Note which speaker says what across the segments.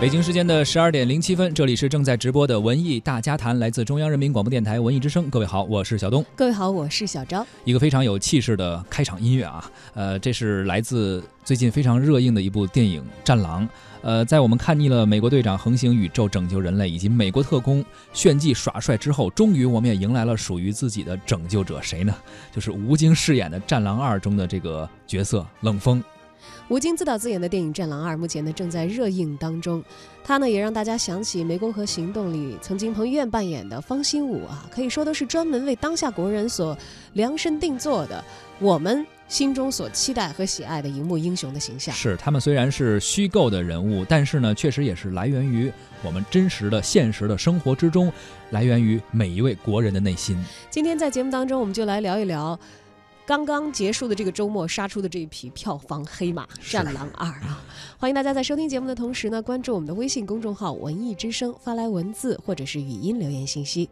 Speaker 1: 北京时间的十二点零七分，这里是正在直播的文艺大家谈，来自中央人民广播电台文艺之声。各位好，我是小东。
Speaker 2: 各位好，我是小昭。
Speaker 1: 一个非常有气势的开场音乐啊，呃，这是来自最近非常热映的一部电影《战狼》。呃，在我们看腻了美国队长横行宇宙拯救人类，以及美国特工炫技耍帅之后，终于我们也迎来了属于自己的拯救者，谁呢？就是吴京饰演的《战狼二》中的这个角色冷锋。
Speaker 2: 吴京自导自演的电影《战狼二》目前呢正在热映当中，他呢也让大家想起《湄公河行动》里曾经彭于晏扮演的方兴武啊，可以说都是专门为当下国人所量身定做的，我们心中所期待和喜爱的荧幕英雄的形象。
Speaker 1: 是他们虽然是虚构的人物，但是呢，确实也是来源于我们真实的现实的生活之中，来源于每一位国人的内心。
Speaker 2: 今天在节目当中，我们就来聊一聊。刚刚结束的这个周末杀出的这一匹票房黑马《战狼二》啊！欢迎大家在收听节目的同时呢，关注我们的微信公众号“文艺之声”，发来文字或者是语音留言信息。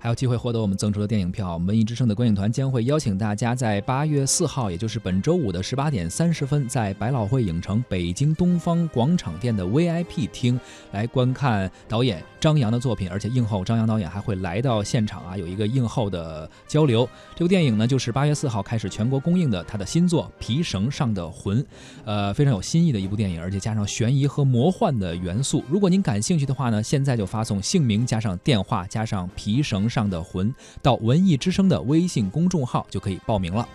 Speaker 1: 还有机会获得我们赠出的电影票，文艺之声的观影团将会邀请大家在八月四号，也就是本周五的十八点三十分，在百老汇影城北京东方广场店的 VIP 厅来观看导演张扬的作品，而且映后张扬导演还会来到现场啊，有一个映后的交流。这部电影呢，就是八月四号开始全国公映的他的新作《皮绳上的魂》，呃，非常有新意的一部电影，而且加上悬疑和魔幻的元素。如果您感兴趣的话呢，现在就发送姓名加上电话加上皮绳。上的魂到文艺之声的微信公众号就可以报名了。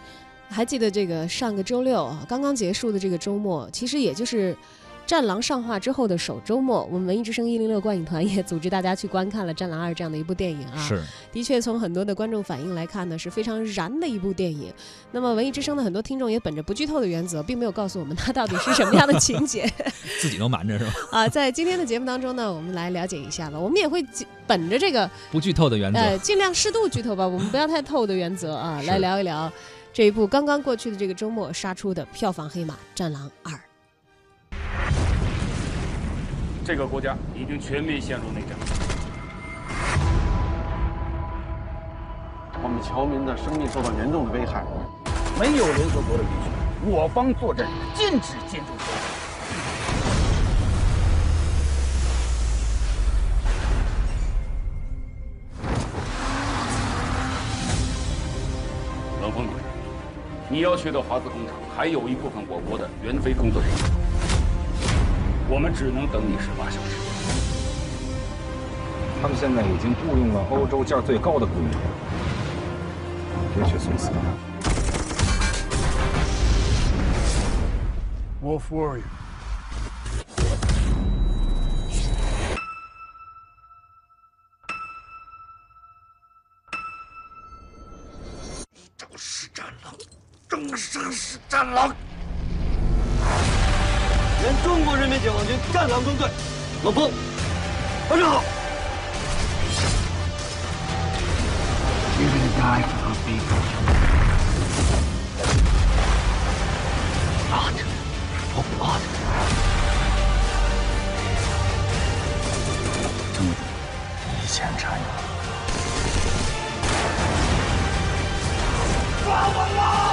Speaker 2: 还记得这个上个周六啊，刚刚结束的这个周末，其实也就是。《战狼》上画之后的首周末，我们文艺之声一零六观影团也组织大家去观看了《战狼二》这样的一部电影啊。
Speaker 1: 是，
Speaker 2: 的确从很多的观众反应来看呢，是非常燃的一部电影。那么文艺之声的很多听众也本着不剧透的原则，并没有告诉我们它到底是什么样的情节，
Speaker 1: 自己都瞒着是吧？
Speaker 2: 啊，在今天的节目当中呢，我们来了解一下吧。我们也会本着这个
Speaker 1: 不剧透的原则，呃，
Speaker 2: 尽量适度剧透吧，我们不要太透的原则啊，来聊一聊这一部刚刚过去的这个周末杀出的票房黑马《战狼二》。
Speaker 3: 这个国家已经全面陷入内战，
Speaker 4: 我们侨民的生命受到严重的危害。
Speaker 3: 没有联合国的允许，我方作战禁止建筑。冷锋，你要去的华资工厂还有一部分我国的援非工作人员。我们只能等你十八小时。
Speaker 4: 他们现在已经雇佣了欧洲价最高的雇佣兵，别去送死。
Speaker 3: Wolf Warrior。
Speaker 4: 就是战狼，正杀是战狼。国人民解放军战狼中队，冷锋，晚上好。
Speaker 3: 这么以前战友，
Speaker 4: 抓我了！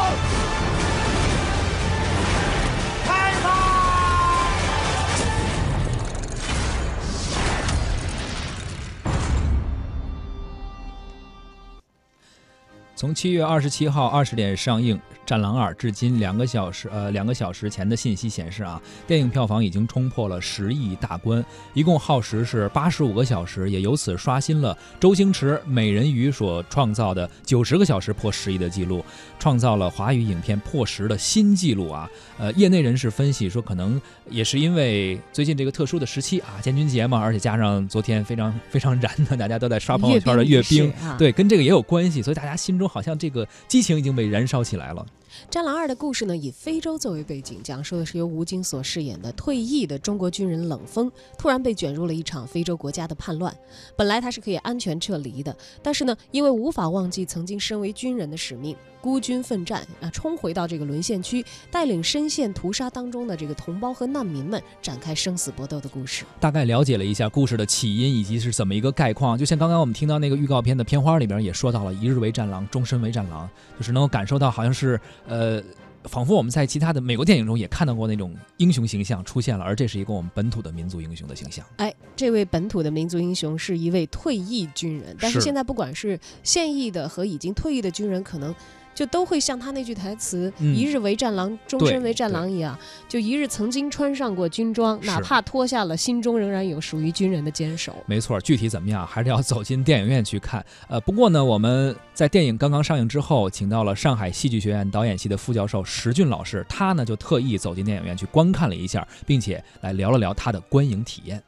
Speaker 1: 从七月二十七号二十点上映。《战狼二》至今两个小时，呃，两个小时前的信息显示啊，电影票房已经冲破了十亿大关，一共耗时是八十五个小时，也由此刷新了周星驰《美人鱼》所创造的九十个小时破十亿的记录，创造了华语影片破十的新纪录啊！呃，业内人士分析说，可能也是因为最近这个特殊的时期啊，建军节嘛，而且加上昨天非常非常燃的，大家都在刷朋友圈的阅兵，对，跟这个也有关系，所以大家心中好像这个激情已经被燃烧起来了。
Speaker 2: 《战狼二》的故事呢，以非洲作为背景，讲述的是由吴京所饰演的退役的中国军人冷锋，突然被卷入了一场非洲国家的叛乱。本来他是可以安全撤离的，但是呢，因为无法忘记曾经身为军人的使命。孤军奋战啊，冲回到这个沦陷区，带领深陷屠杀当中的这个同胞和难民们展开生死搏斗的故事。
Speaker 1: 大概了解了一下故事的起因以及是怎么一个概况，就像刚刚我们听到那个预告片的片花里边也说到了“一日为战狼，终身为战狼”，就是能够感受到好像是呃仿佛我们在其他的美国电影中也看到过那种英雄形象出现了，而这是一个我们本土的民族英雄的形象。
Speaker 2: 哎，这位本土的民族英雄是一位退役军人，但是
Speaker 1: 是
Speaker 2: 现在不管是现役的和已经退役的军人，可能就都会像他那句台词“
Speaker 1: 嗯
Speaker 2: 一日为战狼，终身为战狼”一样，就一日曾经穿上过军装，哪怕脱下了，心中仍然有属于军人的坚守。
Speaker 1: 没错，具体怎么样还是要走进电影院去看。呃，不过呢，我们在电影刚刚上映之后，请到了上海戏剧学院导演系的副教授石俊老师，他呢就特意走进电影院去观看了一下，并且来聊了聊他的观影体验。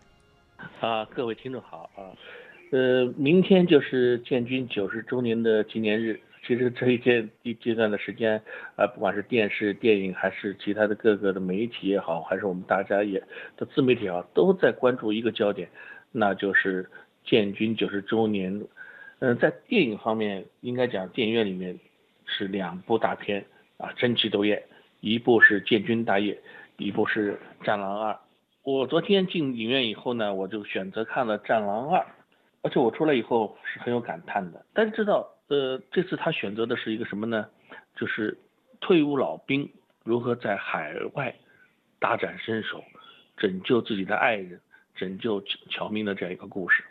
Speaker 5: 啊，各位听众好啊，呃，明天就是建军九十周年的纪念日。其实这一阶一阶段的时间，啊，不管是电视、电影，还是其他的各个的媒体也好，还是我们大家也的自媒体也好，都在关注一个焦点，那就是建军九十周年。嗯、在电影方面，应该讲电影院里面是两部大片啊，争奇斗艳，一部是《建军大业》，一部是《战狼二》。我昨天进影院以后呢，我就选择看了《战狼二》，而且我出来以后是很有感叹的。但是知道，呃，这次他选择的是一个什么呢？就是退伍老兵如何在海外大展身手，拯救自己的爱人，拯救侨民的这样一个故事。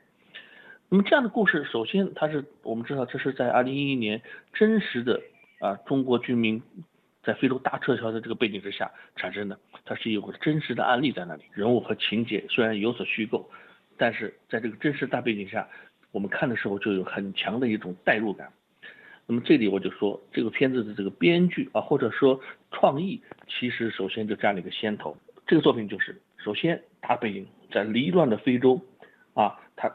Speaker 5: 那么这样的故事，首先它是我们知道，这是在二零一一年真实的啊中国军民在非洲大撤侨的这个背景之下产生的，它是有个真实的案例在那里，人物和情节虽然有所虚构，但是在这个真实大背景下，我们看的时候就有很强的一种代入感。那么这里我就说，这个片子的这个编剧啊，或者说创意，其实首先就占了一个先头。这个作品就是，首先他背景在离乱的非洲，啊，他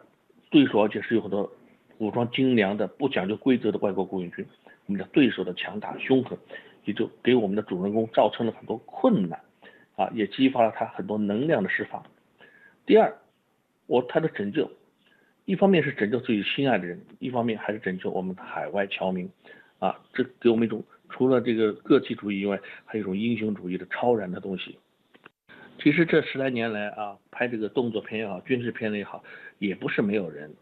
Speaker 5: 对手而且是有很多武装精良的、不讲究规则的外国雇佣军，我们的对手的强大凶狠，也就给我们的主人公造成了很多困难，啊，也激发了他很多能量的释放。第二，我他的拯救，一方面是拯救自己心爱的人，一方面还是拯救我们海外侨民，啊，这给我们一种除了这个个体主义以外，还有一种英雄主义的超然的东西。其实这十来年来啊，拍这个动作片也好，军事片也好，也不是没有人。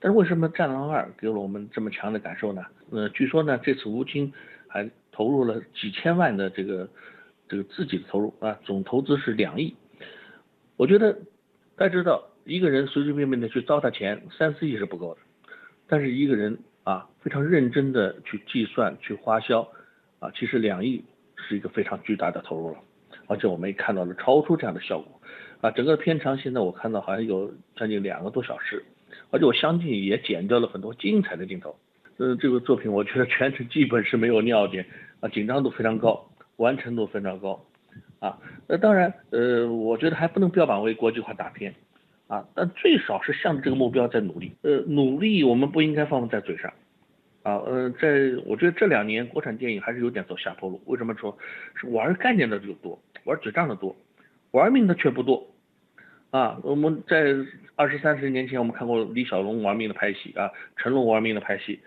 Speaker 5: 但是为什么《战狼二》给了我们这么强的感受呢？呃，据说呢，这次吴京还投入了几千万的这个这个自己的投入啊，总投资是两亿。我觉得大家知道，一个人随随便便的去糟蹋钱，三四亿是不够的。但是一个人啊，非常认真的去计算、去花销啊，其实两亿是一个非常巨大的投入了。而且我们也看到了超出这样的效果啊，整个片长现在我看到好像有将近两个多小时，而且我相信也剪掉了很多精彩的镜头。呃，这个作品我觉得全程基本是没有尿点啊，紧张度非常高，完成度非常高啊。那当然，呃，我觉得还不能标榜为国际化大片啊，但最少是向着这个目标在努力。呃，努力我们不应该放在嘴上。啊，呃，在我觉得这两年国产电影还是有点走下坡路。为什么说？是玩概念的就多，玩嘴仗的多，玩命的却不多。啊，我们在二十三十年前我们看过李小龙玩命的拍戏啊，成龙玩命的拍戏，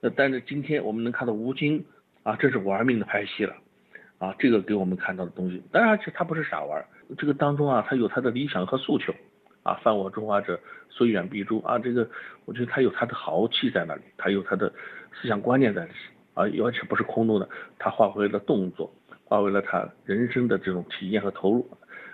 Speaker 5: 呃，但是今天我们能看到吴京啊，这是玩命的拍戏了。啊，这个给我们看到的东西，当然，且他不是傻玩，这个当中啊，他有他的理想和诉求。啊，犯我中华者，虽远必诛啊！这个，我觉得他有他的豪气在那里，他有他的思想观念在里，啊，而且不是空洞的，他化为了动作，化为了他人生的这种体验和投入。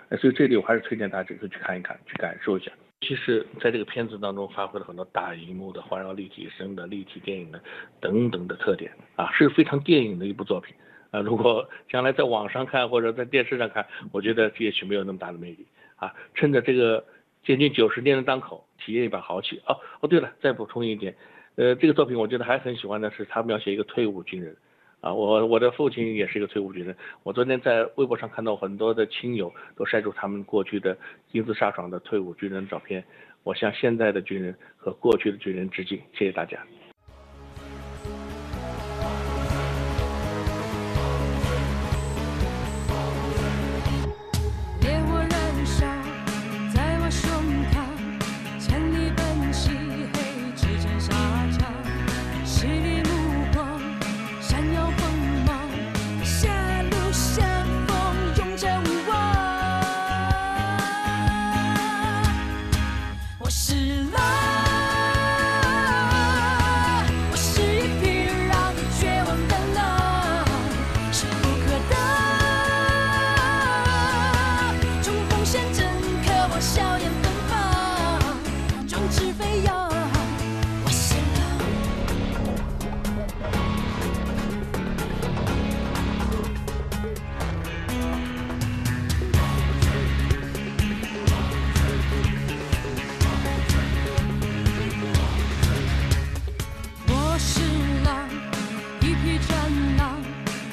Speaker 5: 哎，所以这里我还是推荐大家去看一看，去感受一下。其实，在这个片子当中，发挥了很多大荧幕的环绕立体声的立体电影的等等的特点啊，是非常电影的一部作品啊。如果将来在网上看或者在电视上看，我觉得也许没有那么大的魅力啊。趁着这个。接近九十年的档口，体验一把豪气哦哦，对了，再补充一点，呃，这个作品我觉得还很喜欢的是，他描写一个退伍军人，啊，我我的父亲也是一个退伍军人，我昨天在微博上看到很多的亲友都晒出他们过去的英姿飒爽的退伍军人照片，我向现在的军人和过去的军人致敬，谢谢大家。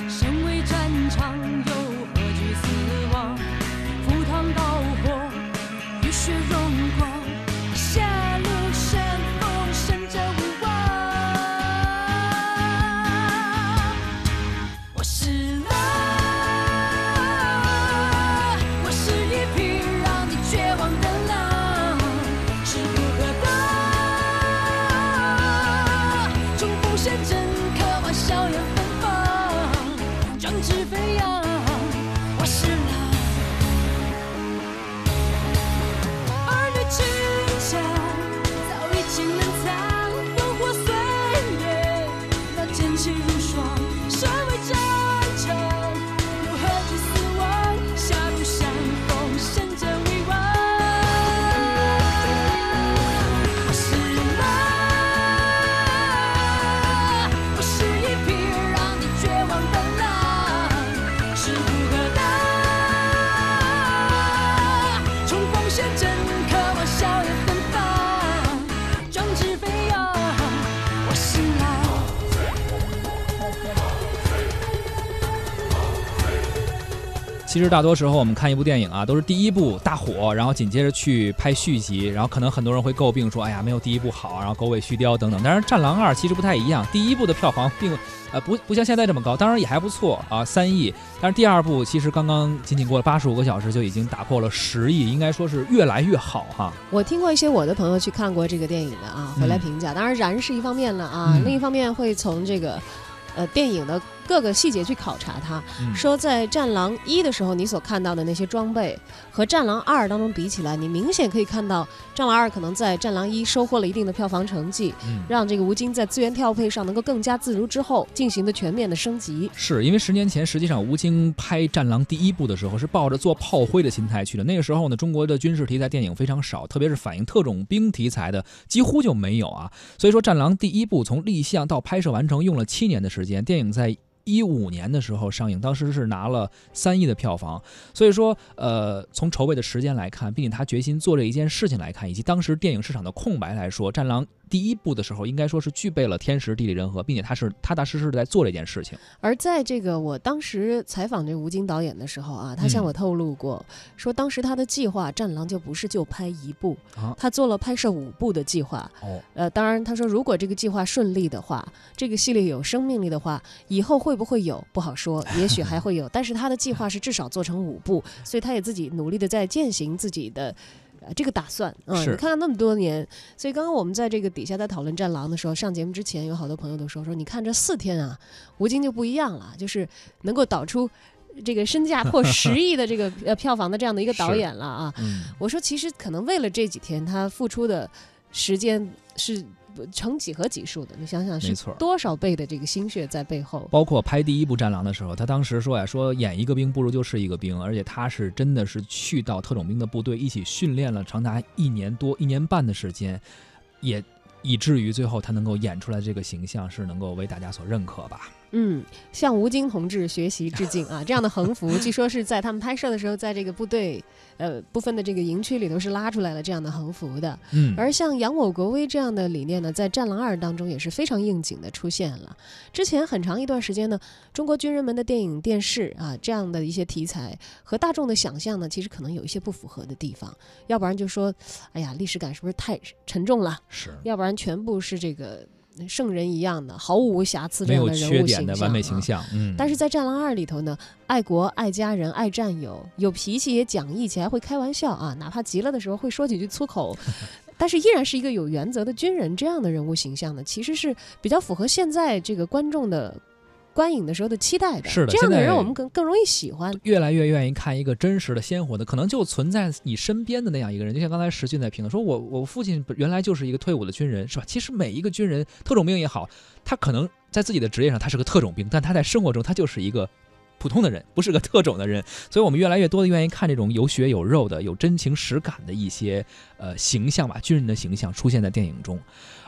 Speaker 6: 身为战场
Speaker 1: 其实大多时候我们看一部电影啊，都是第一部大火，然后紧接着去拍续集，然后可能很多人会诟病说，哎呀，没有第一部好，然后狗尾续貂等等。但是《战狼二》其实不太一样，第一部的票房并呃不不像现在这么高，当然也还不错啊，三亿。但是第二部其实刚刚仅仅过了八十五个小时就已经打破了十亿，应该说是越来越好哈。
Speaker 2: 我听过一些我的朋友去看过这个电影的啊，回来
Speaker 1: 嗯
Speaker 2: 评价。当然，燃是一方面了啊，
Speaker 1: 嗯
Speaker 2: 另一方面会从这个呃电影的各个细节去考察它。
Speaker 1: 嗯
Speaker 2: 说在《战狼一》的时候，你所看到的那些装备和《战狼二》当中比起来，你明显可以看到，《战狼二》可能在《战狼一》收获了一定的票房成绩，
Speaker 1: 嗯
Speaker 2: 让这个吴京在资源调配上能够更加自如之后，进行的全面的升级。
Speaker 1: 是因为十年前，实际上吴京拍《战狼》第一部的时候是抱着做炮灰的心态去的。那个时候呢，中国的军事题材电影非常少，特别是反映特种兵题材的几乎就没有啊。所以说，《战狼》第一部从立项到拍摄完成用了七年的时间，电影在。一五年的时候上映，当时是拿了三亿的票房，所以说，呃，从筹备的时间来看，并且他决心做这一件事情来看，以及当时电影市场的空白来说，《战狼》第一部的时候，应该说是具备了天时地利人和，并且他是踏踏实实的在做这件事情。
Speaker 2: 而在这个我当时采访这吴京导演的时候啊，他向
Speaker 1: 嗯
Speaker 2: 我透露过，说当时他的计划《战狼》就不是就拍一部，
Speaker 1: 啊
Speaker 2: 他做了拍摄五部的计划。
Speaker 1: 哦，
Speaker 2: 呃，当然他说如果这个计划顺利的话，这个系列有生命力的话，以后会不会有不好说，也许还会有。但是他的计划是至少做成五部，所以他也自己努力的在践行自己的。呃，这个打算，嗯，你看看那么多年，所以刚刚我们在这个底下在讨论《战狼》的时候，上节目之前有好多朋友都说说，你看这四天啊，吴京就不一样了，就是能够导出这个身价破十亿的这个 呃票房的这样的一个导演了啊。
Speaker 1: 嗯，
Speaker 2: 我说，其实可能为了这几天，他付出的时间是不成几何级数的。你想想，是多少倍的这个心血在背后。
Speaker 1: 包括拍第一部《战狼》的时候，他当时说呀，说演一个兵不如就是一个兵，而且他是真的是去到特种兵的部队一起训练了长达一年多、一年半的时间，也以至于最后他能够演出来这个形象是能够为大家所认可吧。
Speaker 2: 嗯，向吴京同志学习致敬啊！这样的横幅，据说是在他们拍摄的时候，在这个部队呃部分的这个营区里头是拉出来了这样的横幅的。
Speaker 1: 嗯，
Speaker 2: 而像扬我国威这样的理念呢，在《战狼二》当中也是非常应景的出现了。之前很长一段时间呢，中国军人们的电影、电视啊这样的一些题材和大众的想象呢，其实可能有一些不符合的地方。要不然就说，哎呀，历史感是不是太沉重了？
Speaker 1: 是
Speaker 2: 要不然全部是这个圣人一样的，毫无瑕疵这样的人物形
Speaker 1: 完美形
Speaker 2: 象啊
Speaker 1: 象。嗯，
Speaker 2: 但是在《战狼二》里头呢，爱国、爱家人、爱战友，有脾气也讲义气，还会开玩笑啊，哪怕急了的时候会说几句粗口，但是依然是一个有原则的军人。这样的人物形象呢，其实是比较符合现在这个观众的观影的时候的期待的。
Speaker 1: 是的
Speaker 2: 这样的人我们更更容易喜欢。
Speaker 1: 越来越愿意看一个真实的、鲜活的，可能就存在你身边的那样一个人。就像刚才石俊在评论说，我我父亲原来就是一个退伍的军人，是吧？其实每一个军人，特种兵也好，他可能在自己的职业上他是个特种兵，但他在生活中他就是一个普通的人，不是个特种的人。所以我们越来越多的愿意看这种有血有肉的、有真情实感的一些呃形象吧，军人的形象出现在电影中，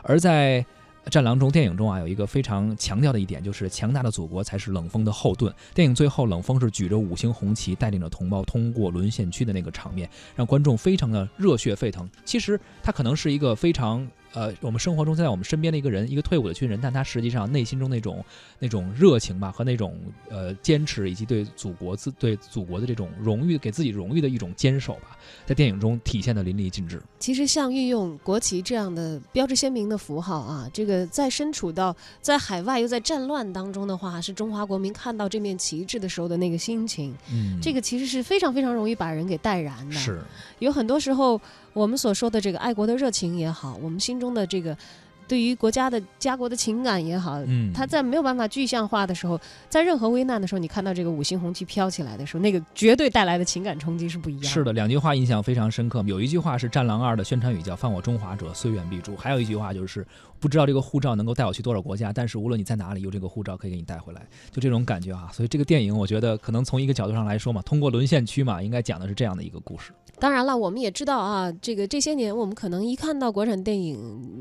Speaker 1: 而在。战狼中，电影中啊有一个非常强调的一点，就是强大的祖国才是冷锋的后盾。电影最后，冷锋是举着五星红旗，带领着同胞通过沦陷区的那个场面，让观众非常的热血沸腾。其实他可能是一个非常呃，我们生活中在我们身边的一个人，一个退伍的军人，但他实际上内心中那种那种热情吧，和那种呃坚持，以及对祖国自对祖国的这种荣誉，给自己荣誉的一种坚守吧，在电影中体现的淋漓尽致。
Speaker 2: 其实像运用国旗这样的标志鲜明的符号啊，这个在身处到在海外又在战乱当中的话，是中华国民看到这面旗帜的时候的那个心情，
Speaker 1: 嗯，
Speaker 2: 这个其实是非常非常容易把人给带燃的。
Speaker 1: 是
Speaker 2: 有很多时候我们所说的这个爱国的热情也好，我们心中的这个对于国家的家国的情感也好，
Speaker 1: 嗯，
Speaker 2: 它在没有办法具象化的时候，在任何危难的时候，你看到这个五星红旗飘起来的时候，那个绝对带来的情感冲击是不一样的。
Speaker 1: 是的，两句话印象非常深刻。有一句话是《战狼二》的宣传语，叫“犯我中华者，虽远必诛”。还有一句话就是，不知道这个护照能够带我去多少国家，但是无论你在哪里，有这个护照可以给你带回来，就这种感觉啊。所以这个电影，我觉得可能从一个角度上来说嘛，通过沦陷区嘛，应该讲的是这样的一个故事。
Speaker 2: 当然了，我们也知道啊，这个这些年我们可能一看到国产电影，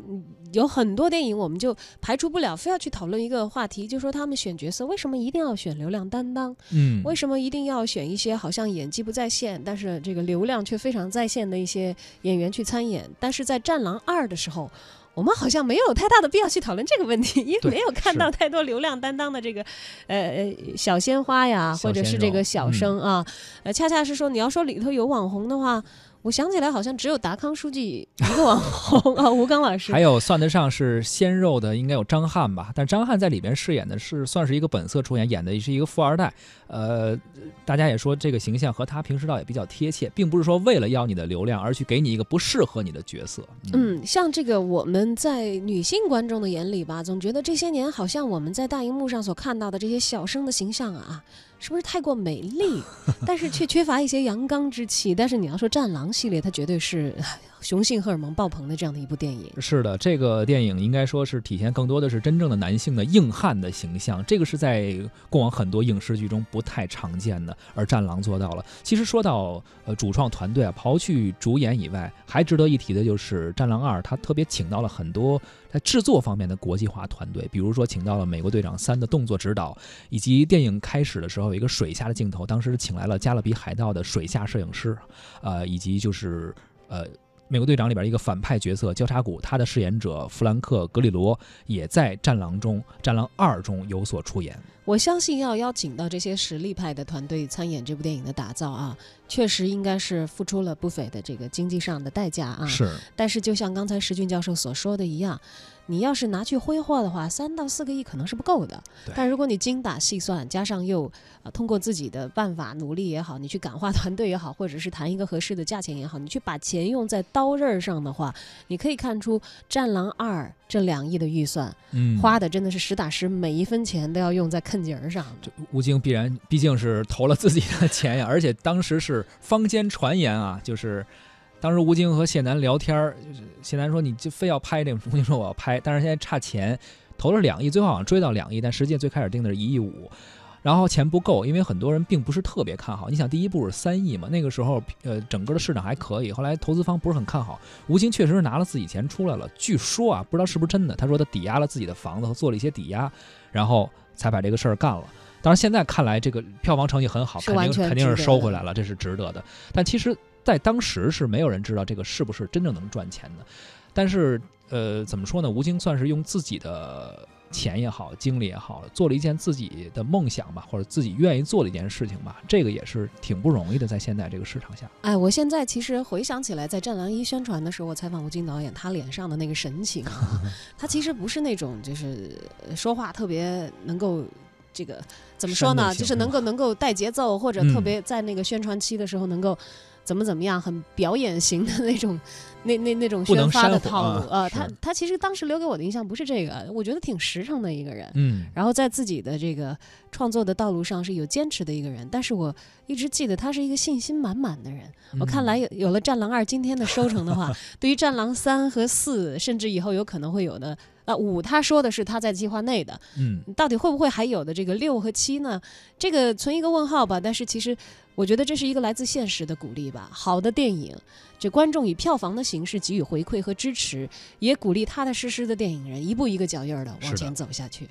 Speaker 2: 嗯有很多电影我们就排除不了，非要去讨论一个话题，就说他们选角色为什么一定要选流量担当？
Speaker 1: 嗯，
Speaker 2: 为什么一定要选一些好像演技不在线，但是这个流量却非常在线的一些演员去参演？但是在《战狼二》的时候。我们好像没有太大的必要去讨论这个问题，因为没有看到太多流量担当的这个，呃呃小鲜花呀，或者是这个小
Speaker 1: 嗯。
Speaker 2: 生啊，呃，恰恰是说你要说里头有网红的话，我想起来好像只有达康书记一个网红啊，吴刚老师。
Speaker 1: 还有算得上是鲜肉的，应该有张翰吧？但张翰在里边饰演的是算是一个本色出演，演的是一个富二代。呃，大家也说这个形象和他平时倒也比较贴切，并不是说为了要你的流量而去给你一个不适合你的角色。
Speaker 2: 嗯，像这个我们在女性观众的眼里吧，总觉得这些年好像我们在大荧幕上所看到的这些小生的形象啊，是不是太过美丽？但是却缺乏一些阳刚之气。但是你要说《战狼》系列，它绝对是雄性荷尔蒙爆棚的这样的一部电影。
Speaker 1: 是的，这个电影应该说是体现更多的是真正的男性的硬汉的形象，这个是在过往很多影视剧中不太常见的，而《战狼》做到了。其实说到呃主创团队啊，刨去主演以外，还值得一提的就是《战狼二》，他特别请到了很多在制作方面的国际化团队，比如说请到了《美国队长三》的动作指导，以及电影开始的时候有一个水下的镜头，当时请来了《加勒比海盗》的水下摄影师，呃，以及就是呃。美国队长里边一个反派角色交叉骨，他的饰演者弗兰克·格里罗也在《战狼》中，《战狼二》中有所出演。
Speaker 2: 我相信要邀请到这些实力派的团队参演这部电影的打造啊，确实应该是付出了不菲的这个经济上的代价啊。
Speaker 1: 是，
Speaker 2: 但是就像刚才石俊教授所说的一样，你要是拿去挥霍的话，三到四个亿可能是不够的
Speaker 1: 对。
Speaker 2: 但如果你精打细算，加上又呃通过自己的办法努力也好，你去感化团队也好，或者是谈一个合适的价钱也好，你去把钱用在刀刃上的话，你可以看出《战狼二》这两亿的预算、
Speaker 1: 嗯，
Speaker 2: 花的真的是实打实，每一分钱都要用在坑节儿上的。
Speaker 1: 吴京必然毕竟是投了自己的钱呀，而且当时是坊间传言啊，就是当时吴京和谢楠聊天，就是谢楠说你就非要拍这个，吴京说我要拍，但是现在差钱，投了两亿，最后好像追到两亿，但实际最开始定的是一亿五。然后钱不够，因为很多人并不是特别看好。你想，第一部是三亿嘛，那个时候呃整个的市场还可以，后来投资方不是很看好。吴京确实是拿了自己钱出来了，据说啊，不知道是不是真的，他说他抵押了自己的房子和做了一些抵押，然后才把这个事儿干了。当然，现在看来这个票房成绩很好，肯定肯定是收回来了，这是值得的。但其实，在当时是没有人知道这个是不是真正能赚钱的。但是，呃，怎么说呢？吴京算是用自己的钱也好，精力也好，做了一件自己的梦想吧，或者自己愿意做的一件事情吧。这个也是挺不容易的，在现在这个市场下。
Speaker 2: 哎，我现在其实回想起来，在《战狼一》宣传的时候，我采访吴京导演，他脸上的那个神情啊，他其实不是那种就是呃说话特别能够。这个怎么说呢？就是能够能够带节奏，或者
Speaker 1: 嗯
Speaker 2: 特别在那个宣传期的时候能够怎么怎么样，很表演型的那种，那那那种宣发的套路
Speaker 1: 啊
Speaker 2: 呃，他他其实当时留给我的印象不是这个，我觉得挺实诚的一个人。
Speaker 1: 嗯，
Speaker 2: 然后在自己的这个创作的道路上是有坚持的一个人，但是我一直记得他是一个信心满满的人。我看来有有了《战狼二》今天的收成的话，对于《战狼三》和四，甚至以后有可能会有的。呃，五他说的是他在计划内的，
Speaker 1: 嗯，
Speaker 2: 到底会不会还有的这个六和七呢？这个存一个问号吧。但是其实我觉得这是一个来自现实的鼓励吧。好的电影，这观众以票房的形式给予回馈和支持，也鼓励踏踏实实的电影人一步一个脚印儿的往前走下去。